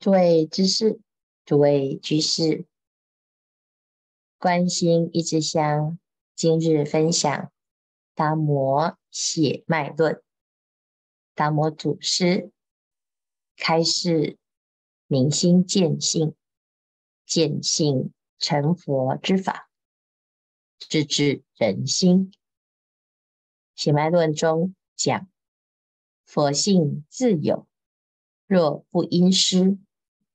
诸位知识，诸位居士，观心一枝香，今日分享达摩写脉论，达摩祖师开示明心见性、见性成佛之法，直指人心。写脉论中讲，佛性自有。若不因师，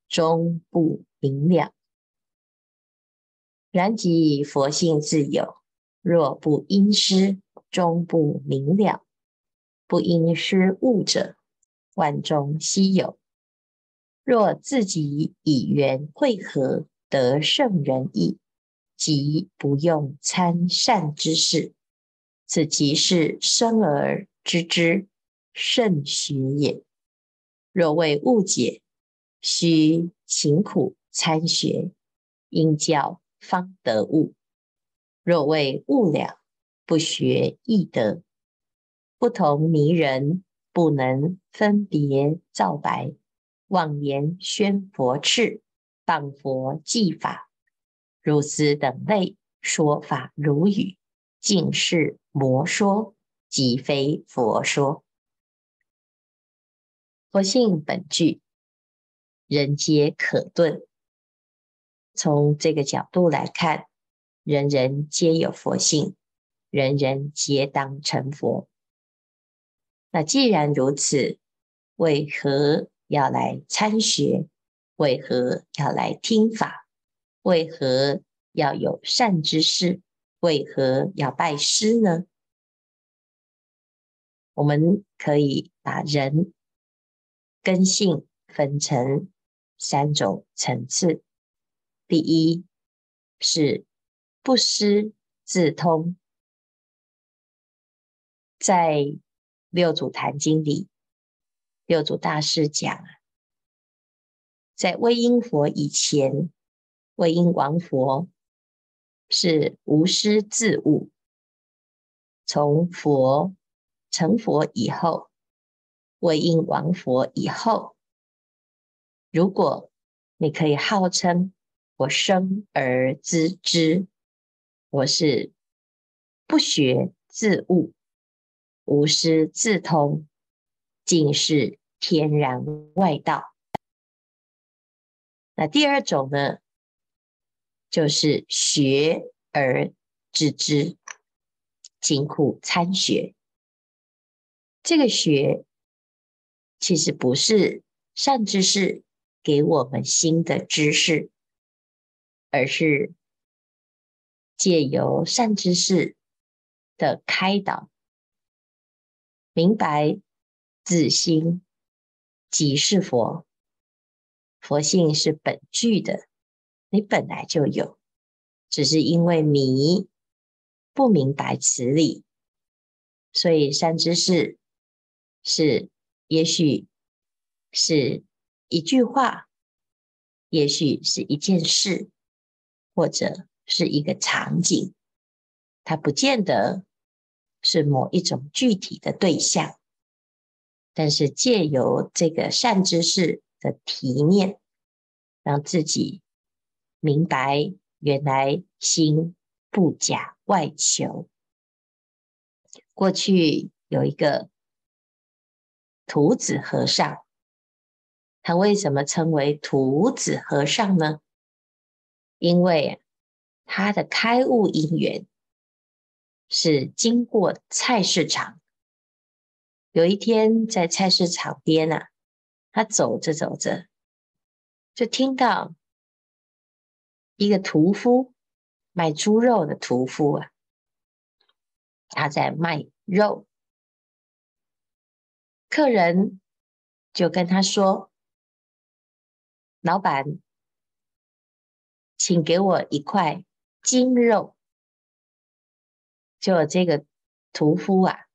终不明了。然即佛性自有，若不因师，终不明了。不因师悟者，万中稀有。若自己以缘会合，得圣人意，即不用参善之事，此即是生而知之，甚学也。若为误解，须勤苦参学，因教方得悟；若为悟了，不学亦得。不同迷人，不能分别皂白，妄言宣佛敕，谤佛记法，如斯等类说法如语，尽是魔说，即非佛说。佛性本具，人皆可顿。从这个角度来看，人人皆有佛性，人人皆当成佛。那既然如此，为何要来参学？为何要来听法？为何要有善知识？为何要拜师呢？我们可以把人。根性分成三种层次，第一是不思自通，在六祖坛经里，六祖大师讲啊，在威音佛以前，威音王佛是无师自悟，从佛成佛以后。威音王佛以后，如果你可以号称我生而知之，我是不学自悟，无师自通，尽是天然外道。那第二种呢，就是学而知之，勤苦参学，这个学。其实不是善知识给我们新的知识，而是借由善知识的开导，明白自心即是佛，佛性是本具的，你本来就有，只是因为迷不明白此理，所以善知识是。也许是一句话，也许是一件事，或者是一个场景，它不见得是某一种具体的对象，但是借由这个善知识的提念，让自己明白，原来心不假外求。过去有一个。徒子和尚，他为什么称为徒子和尚呢？因为他的开悟因缘是经过菜市场。有一天在菜市场边啊，他走着走着，就听到一个屠夫卖猪肉的屠夫啊，他在卖肉。客人就跟他说：“老板，请给我一块精肉。”就这个屠夫啊，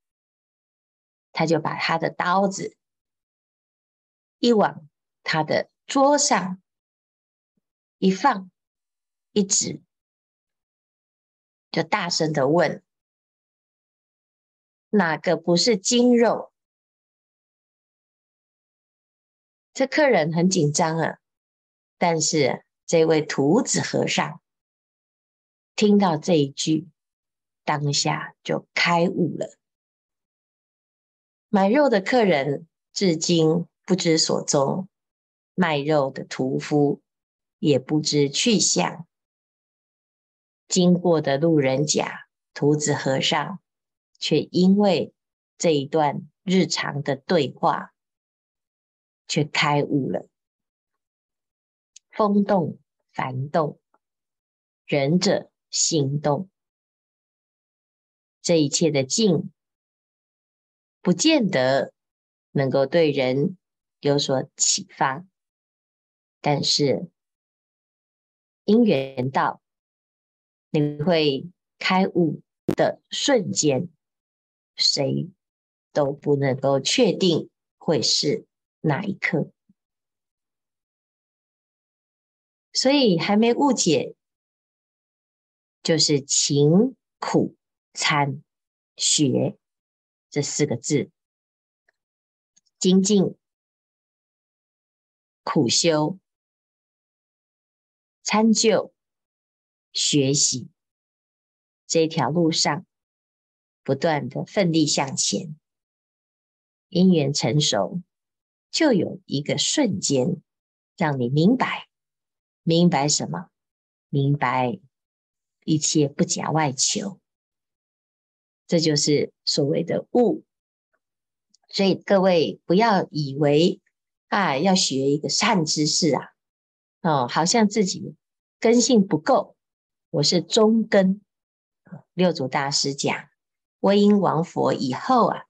他就把他的刀子一往他的桌上一放，一指，就大声的问：“哪个不是精肉？”这客人很紧张啊，但是这位徒子和尚听到这一句，当下就开悟了。买肉的客人至今不知所踪，卖肉的屠夫也不知去向。经过的路人甲，徒子和尚却因为这一段日常的对话，却开悟了。风动幡动，人者心动。这一切的境，不见得能够对人有所启发，但是因缘到，你会开悟的瞬间，谁都不能够确定会是哪一刻。所以还没误解，就是勤苦参学这四个字，精进苦修参究学习这条路上，不断的奋力向前，因缘成熟，就有一个瞬间让你明白。明白什么？明白一切不假外求，这就是所谓的悟。所以各位不要以为啊，要学一个善知识啊，哦，好像自己根性不够。我是中根，六祖大师讲，归因王佛以后啊，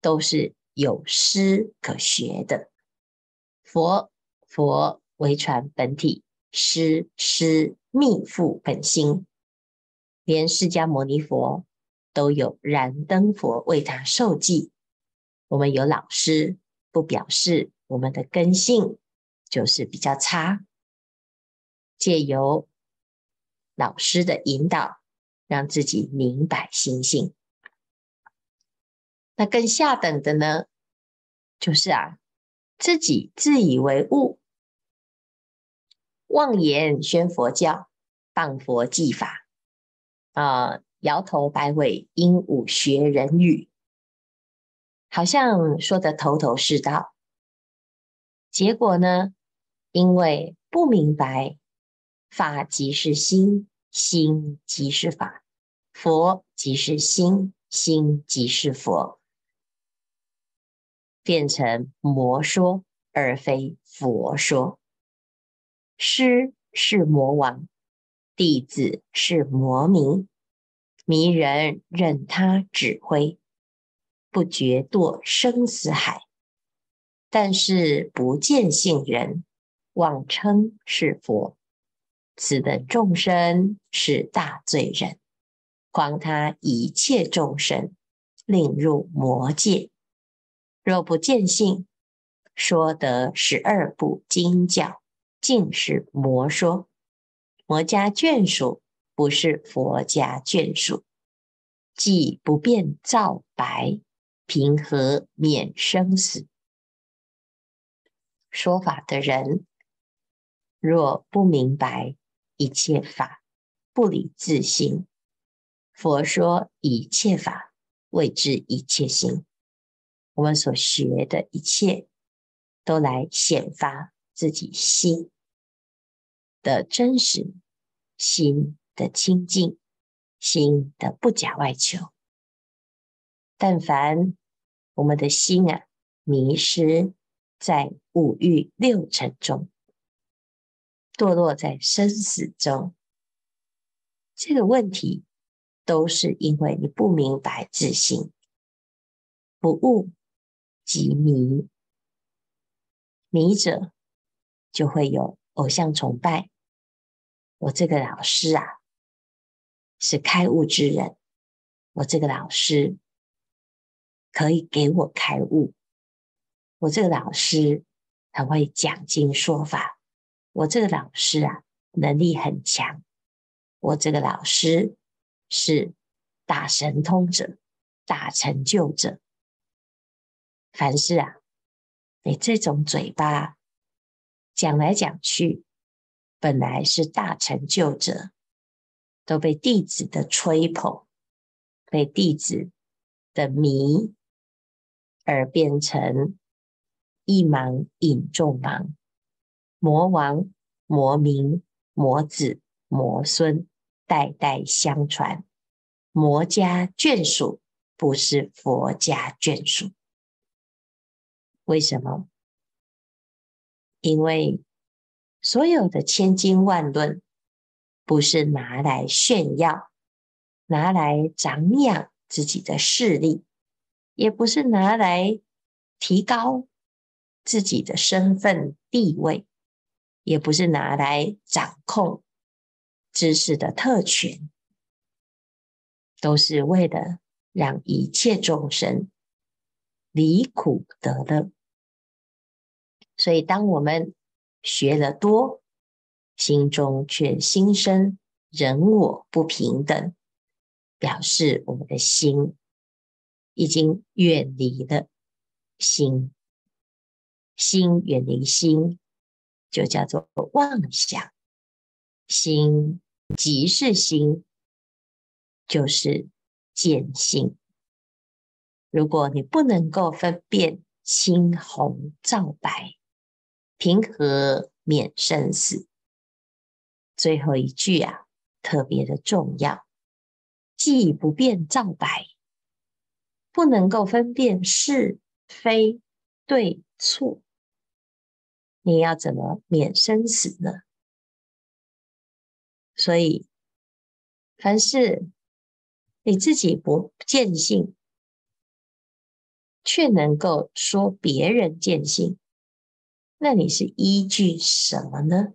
都是有师可学的。佛佛为传本体。师师密付本心，连释迦牟尼佛都有燃灯佛为他授记。我们有老师，不表示我们的根性就是比较差。借由老师的引导，让自己明白心性。那更下等的呢，就是啊，自己自以为悟。妄言宣佛教，谤佛记法，啊、摇头摆尾，鹦鹉学人语，好像说得头头是道。结果呢，因为不明白法即是心，心即是法，佛即是心，心即是佛，变成魔说而非佛说。师是魔王，弟子是魔迷，迷人任他指挥，不觉堕生死海。但是不见性人，妄称是佛，此等众生是大罪人，誑他一切众生，令入魔界。若不见性，说得十二部经教。尽是魔说，魔家眷属不是佛家眷属，既不辨皂白，平和免生死？说法的人若不明白一切法不离自性，佛说一切法谓之一切心。我们所学的一切，都来显发自己心。的真实，心的清净，心的不假外求。但凡我们的心啊迷失在五欲六尘中，堕落在生死中，这个问题都是因为你不明白自性，不悟即迷，迷者就会有偶像崇拜。我这个老师啊，是开悟之人。我这个老师可以给我开悟。我这个老师很会讲经说法。我这个老师啊，能力很强。我这个老师是大神通者、大成就者。凡事啊，你这种嘴巴讲来讲去，本来是大成就者，都被弟子的吹捧，被弟子的迷，而变成一盲引众盲，魔王、魔名、魔子、魔孙，代代相传，魔家眷属不是佛家眷属。为什么？因为所有的千经万论，不是拿来炫耀，拿来长养自己的势力，也不是拿来提高自己的身份地位，也不是拿来掌控知识的特权，都是为了让一切众生离苦得乐。所以，当我们学得多，心中却心生人我不平等，表示我们的心已经远离了心，心远离心，就叫做妄想。心即是心，就是见性。如果你不能够分辨青红皂白，平和免生死，最后一句啊，特别的重要。既不辨皂白，不能够分辨是非对错，你要怎么免生死呢？所以，凡是你自己不见性，却能够说别人见性。那你是依据什么呢？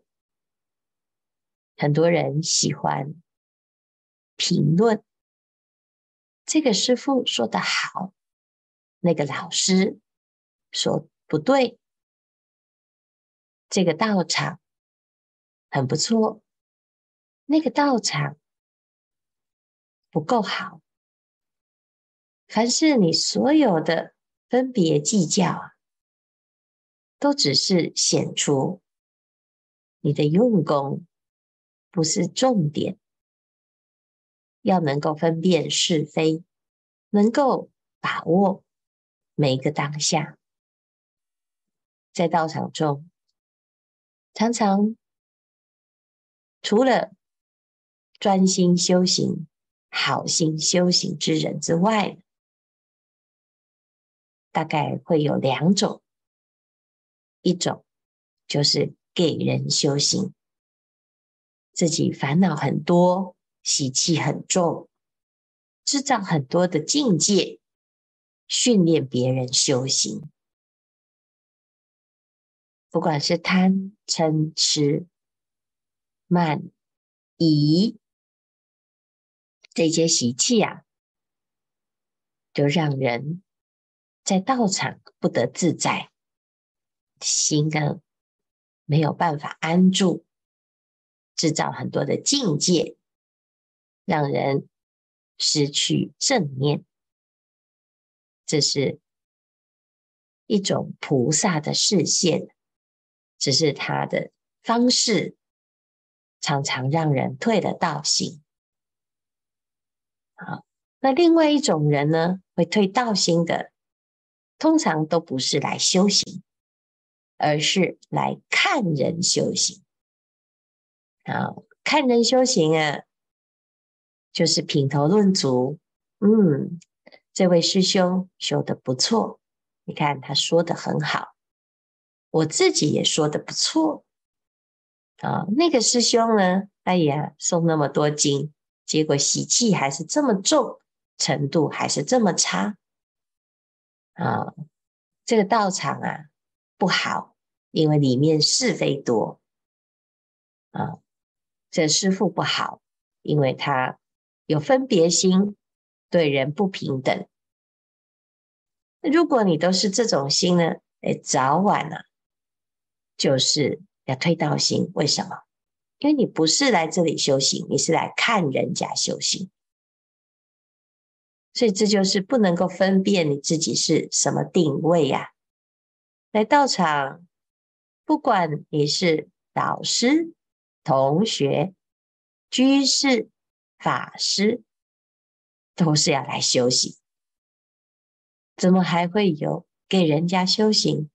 很多人喜欢评论，这个师傅说的好，那个老师说不对，这个道场很不错，那个道场不够好。凡是你所有的分别计较啊。都只是显出你的用功不是重点，要能够分辨是非，能够把握每一个当下，在道场中，常常除了专心修行、好心修行之人之外，大概会有两种。一种就是给人修行，自己烦恼很多，习气很重，制造很多的境界，训练别人修行。不管是贪、嗔、痴、慢、疑这些习气啊，就让人在道场不得自在。心呢，没有办法安住，制造很多的境界，让人失去正念。这是一种菩萨的示现，只是他的方式常常让人退了道心。好，那另外一种人呢，会退道心的，通常都不是来修行。而是来看人修行，啊，看人修行啊，就是品头论足。嗯，这位师兄修的不错，你看他说的很好，我自己也说的不错。啊，那个师兄呢？哎呀，送那么多经，结果习气还是这么重，程度还是这么差。啊，这个道场啊，不好。因为里面是非多啊，这师父不好，因为他有分别心，对人不平等。如果你都是这种心呢，哎，早晚呢，就是要退道心。为什么？因为你不是来这里修行，你是来看人家修行，所以这就是不能够分辨你自己是什么定位呀、啊。来道场。不管你是导师同学、居士、法师，都是要来修行。怎么还会有给人家修行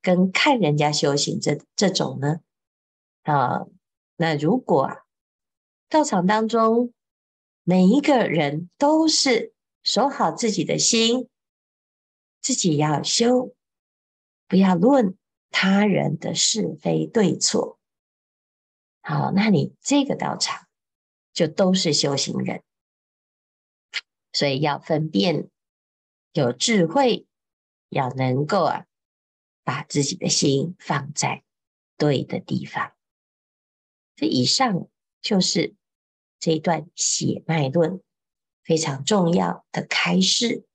跟看人家修行这这种呢？啊，那如果啊，道场当中每一个人都是守好自己的心，自己要修，不要论他人的是非对错。好，那你这个道场就都是修行人，所以要分辨，有智慧，要能够啊，把自己的心放在对的地方。这以上就是这一段血脉论非常重要的开示。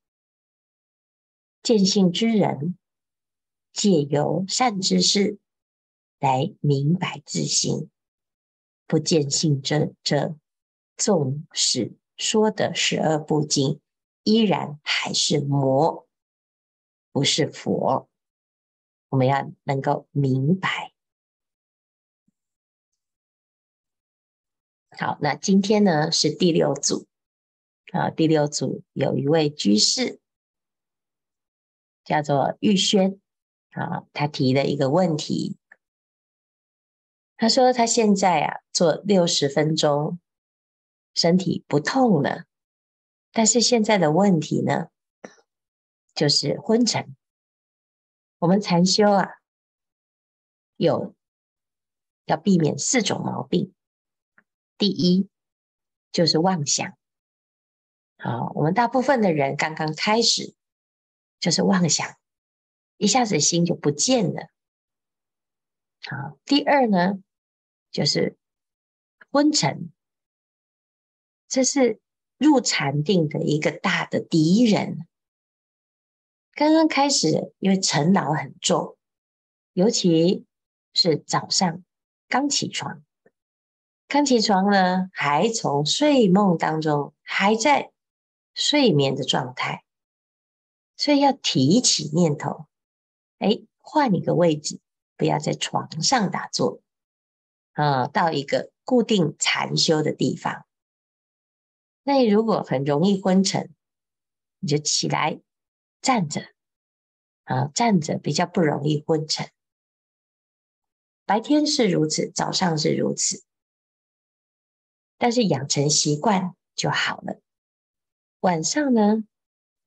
见性之人，借由善知识来明白自心；不见性者，者纵使说的十二部经，依然还是魔，不是佛。我们要能够明白。好，那今天呢是第六组啊，第六组有一位居士。叫做玉轩啊，他提了一个问题，他说他现在啊做六十分钟，身体不痛了，但是现在的问题呢，就是昏沉。我们禅修啊，有要避免四种毛病，第一就是妄想。好，我们大部分的人刚刚开始。就是妄想，一下子心就不见了。好，第二呢，就是昏沉，这是入禅定的一个大的敌人。刚刚开始，因为尘劳很重，尤其是早上刚起床，刚起床呢，还从睡梦当中，还在睡眠的状态。所以要提起念头，哎，换一个位置，不要在床上打坐，啊，到一个固定禅修的地方。那你如果很容易昏沉，你就起来站着，啊，站着比较不容易昏沉。白天是如此，早上是如此，但是养成习惯就好了。晚上呢？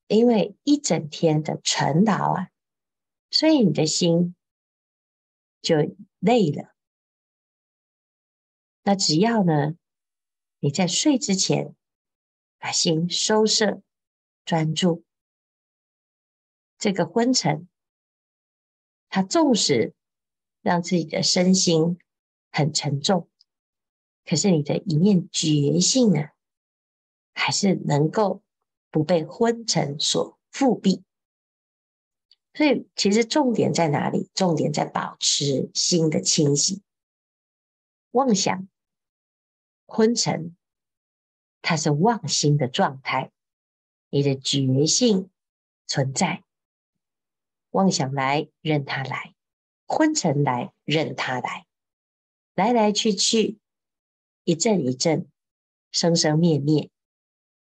因为一整天的尘劳啊，所以你的心就累了。那只要呢，你在睡之前把心收摄、专注，这个昏沉，它纵使让自己的身心很沉重，可是你的一念觉性呢，还是能够。不被昏沉所覆蔽，所以其实重点在哪里？重点在保持心的清醒。妄想、昏沉，它是妄心的状态。你的觉性存在，妄想来任它来，昏沉来任它来，来来去去，一阵一阵，生生灭灭，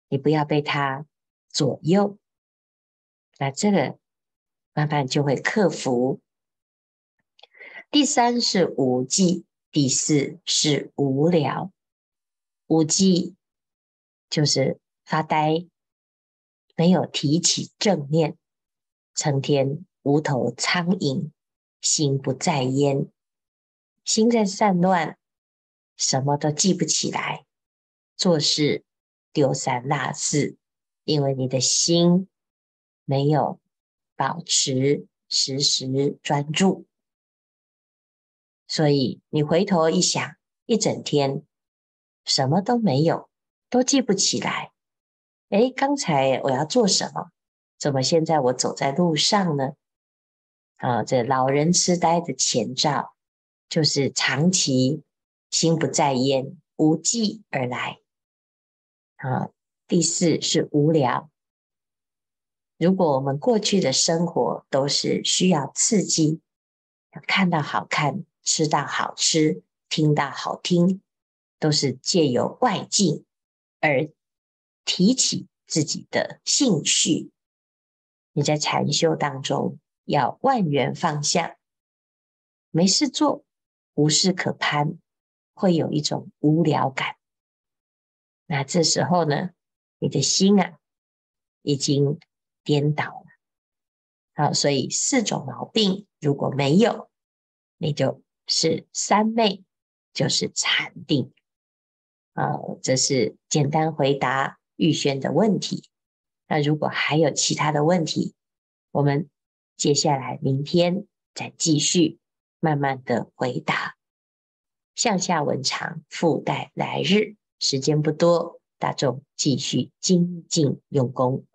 你不要被它。左右，那这个慢慢就会克服。第三是无记，第四是无聊。无记就是发呆，没有提起正念，成天无头苍蝇，心不在焉，心在散乱，什么都记不起来，做事丢三落四。因为你的心没有保持时时专注，所以你回头一想，一整天什么都没有，都记不起来。诶，刚才我要做什么？怎么现在我走在路上呢？啊，这老人痴呆的前兆就是长期心不在焉、无记而来。啊。第四是无聊。如果我们过去的生活都是需要刺激，看到好看，吃到好吃，听到好听，都是借由外境而提起自己的兴趣。你在禅修当中要万缘放下，没事做，无事可攀，会有一种无聊感。那这时候呢，你的心啊，已经颠倒了。好，所以四种毛病如果没有，你就是三昧，就是禅定。啊，这是简单回答玉轩的问题。那如果还有其他的问题，我们接下来明天再继续慢慢的回答。向下文长，附带来日，时间不多，大众继续精进用功。